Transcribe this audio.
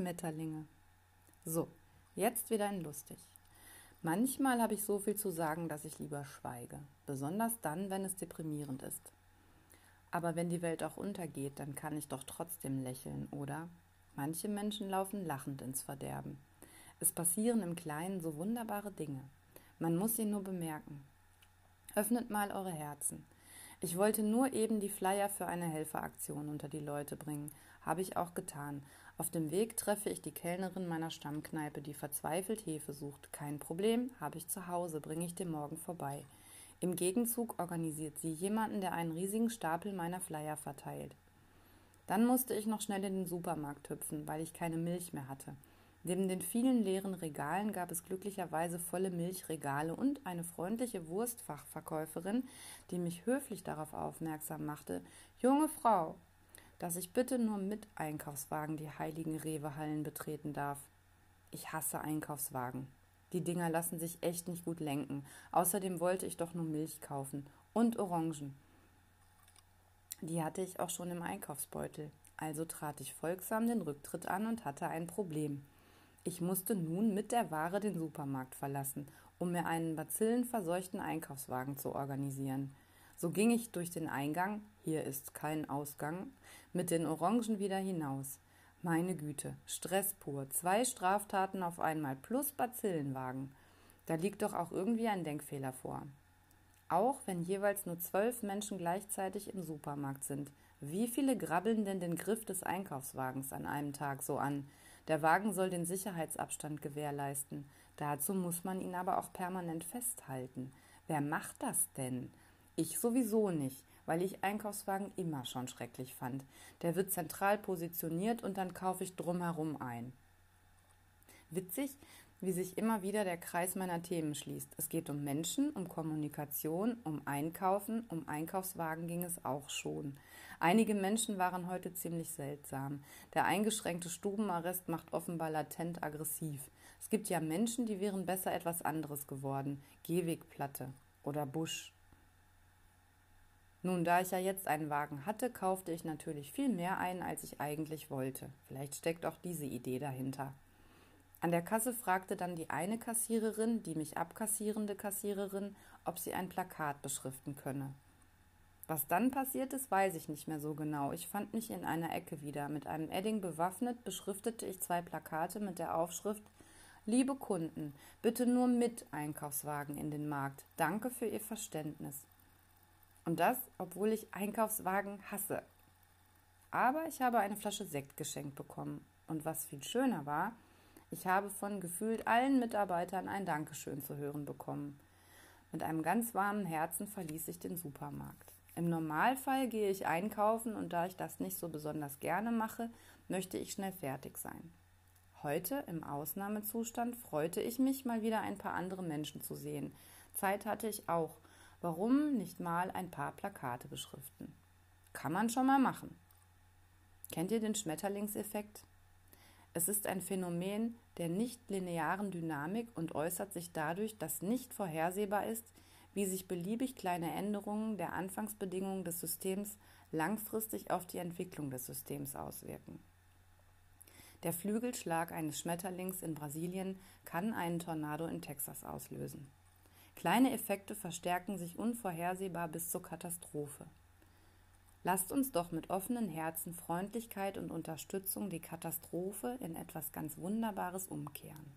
Schmetterlinge. So, jetzt wieder ein lustig. Manchmal habe ich so viel zu sagen, dass ich lieber schweige, besonders dann, wenn es deprimierend ist. Aber wenn die Welt auch untergeht, dann kann ich doch trotzdem lächeln, oder? Manche Menschen laufen lachend ins Verderben. Es passieren im Kleinen so wunderbare Dinge. Man muss sie nur bemerken. Öffnet mal eure Herzen. Ich wollte nur eben die Flyer für eine Helferaktion unter die Leute bringen. Habe ich auch getan. Auf dem Weg treffe ich die Kellnerin meiner Stammkneipe, die verzweifelt Hefe sucht. Kein Problem, habe ich zu Hause, bringe ich dir morgen vorbei. Im Gegenzug organisiert sie jemanden, der einen riesigen Stapel meiner Flyer verteilt. Dann musste ich noch schnell in den Supermarkt hüpfen, weil ich keine Milch mehr hatte. Neben den vielen leeren Regalen gab es glücklicherweise volle Milchregale und eine freundliche Wurstfachverkäuferin, die mich höflich darauf aufmerksam machte, junge Frau, dass ich bitte nur mit Einkaufswagen die heiligen Rewehallen betreten darf. Ich hasse Einkaufswagen. Die Dinger lassen sich echt nicht gut lenken. Außerdem wollte ich doch nur Milch kaufen und Orangen. Die hatte ich auch schon im Einkaufsbeutel. Also trat ich folgsam den Rücktritt an und hatte ein Problem. Ich musste nun mit der Ware den Supermarkt verlassen, um mir einen bazillenverseuchten Einkaufswagen zu organisieren. So ging ich durch den Eingang, hier ist kein Ausgang, mit den Orangen wieder hinaus. Meine Güte, Stress pur, zwei Straftaten auf einmal plus Bazillenwagen. Da liegt doch auch irgendwie ein Denkfehler vor. Auch wenn jeweils nur zwölf Menschen gleichzeitig im Supermarkt sind, wie viele grabbeln denn den Griff des Einkaufswagens an einem Tag so an? Der Wagen soll den Sicherheitsabstand gewährleisten. Dazu muss man ihn aber auch permanent festhalten. Wer macht das denn? Ich sowieso nicht, weil ich Einkaufswagen immer schon schrecklich fand. Der wird zentral positioniert und dann kaufe ich drumherum ein. Witzig, wie sich immer wieder der Kreis meiner Themen schließt. Es geht um Menschen, um Kommunikation, um Einkaufen, um Einkaufswagen ging es auch schon. Einige Menschen waren heute ziemlich seltsam. Der eingeschränkte Stubenarrest macht offenbar latent aggressiv. Es gibt ja Menschen, die wären besser etwas anderes geworden. Gehwegplatte oder Busch. Nun, da ich ja jetzt einen Wagen hatte, kaufte ich natürlich viel mehr ein, als ich eigentlich wollte. Vielleicht steckt auch diese Idee dahinter. An der Kasse fragte dann die eine Kassiererin, die mich abkassierende Kassiererin, ob sie ein Plakat beschriften könne. Was dann passiert ist, weiß ich nicht mehr so genau. Ich fand mich in einer Ecke wieder. Mit einem Edding bewaffnet beschriftete ich zwei Plakate mit der Aufschrift Liebe Kunden, bitte nur mit Einkaufswagen in den Markt. Danke für Ihr Verständnis. Und das, obwohl ich Einkaufswagen hasse. Aber ich habe eine Flasche Sekt geschenkt bekommen. Und was viel schöner war, ich habe von gefühlt allen Mitarbeitern ein Dankeschön zu hören bekommen. Mit einem ganz warmen Herzen verließ ich den Supermarkt. Im Normalfall gehe ich einkaufen und da ich das nicht so besonders gerne mache, möchte ich schnell fertig sein. Heute, im Ausnahmezustand, freute ich mich, mal wieder ein paar andere Menschen zu sehen. Zeit hatte ich auch. Warum nicht mal ein paar Plakate beschriften? Kann man schon mal machen. Kennt ihr den Schmetterlingseffekt? Es ist ein Phänomen der nicht-linearen Dynamik und äußert sich dadurch, dass nicht vorhersehbar ist, wie sich beliebig kleine Änderungen der Anfangsbedingungen des Systems langfristig auf die Entwicklung des Systems auswirken. Der Flügelschlag eines Schmetterlings in Brasilien kann einen Tornado in Texas auslösen. Kleine Effekte verstärken sich unvorhersehbar bis zur Katastrophe. Lasst uns doch mit offenen Herzen, Freundlichkeit und Unterstützung die Katastrophe in etwas ganz Wunderbares umkehren.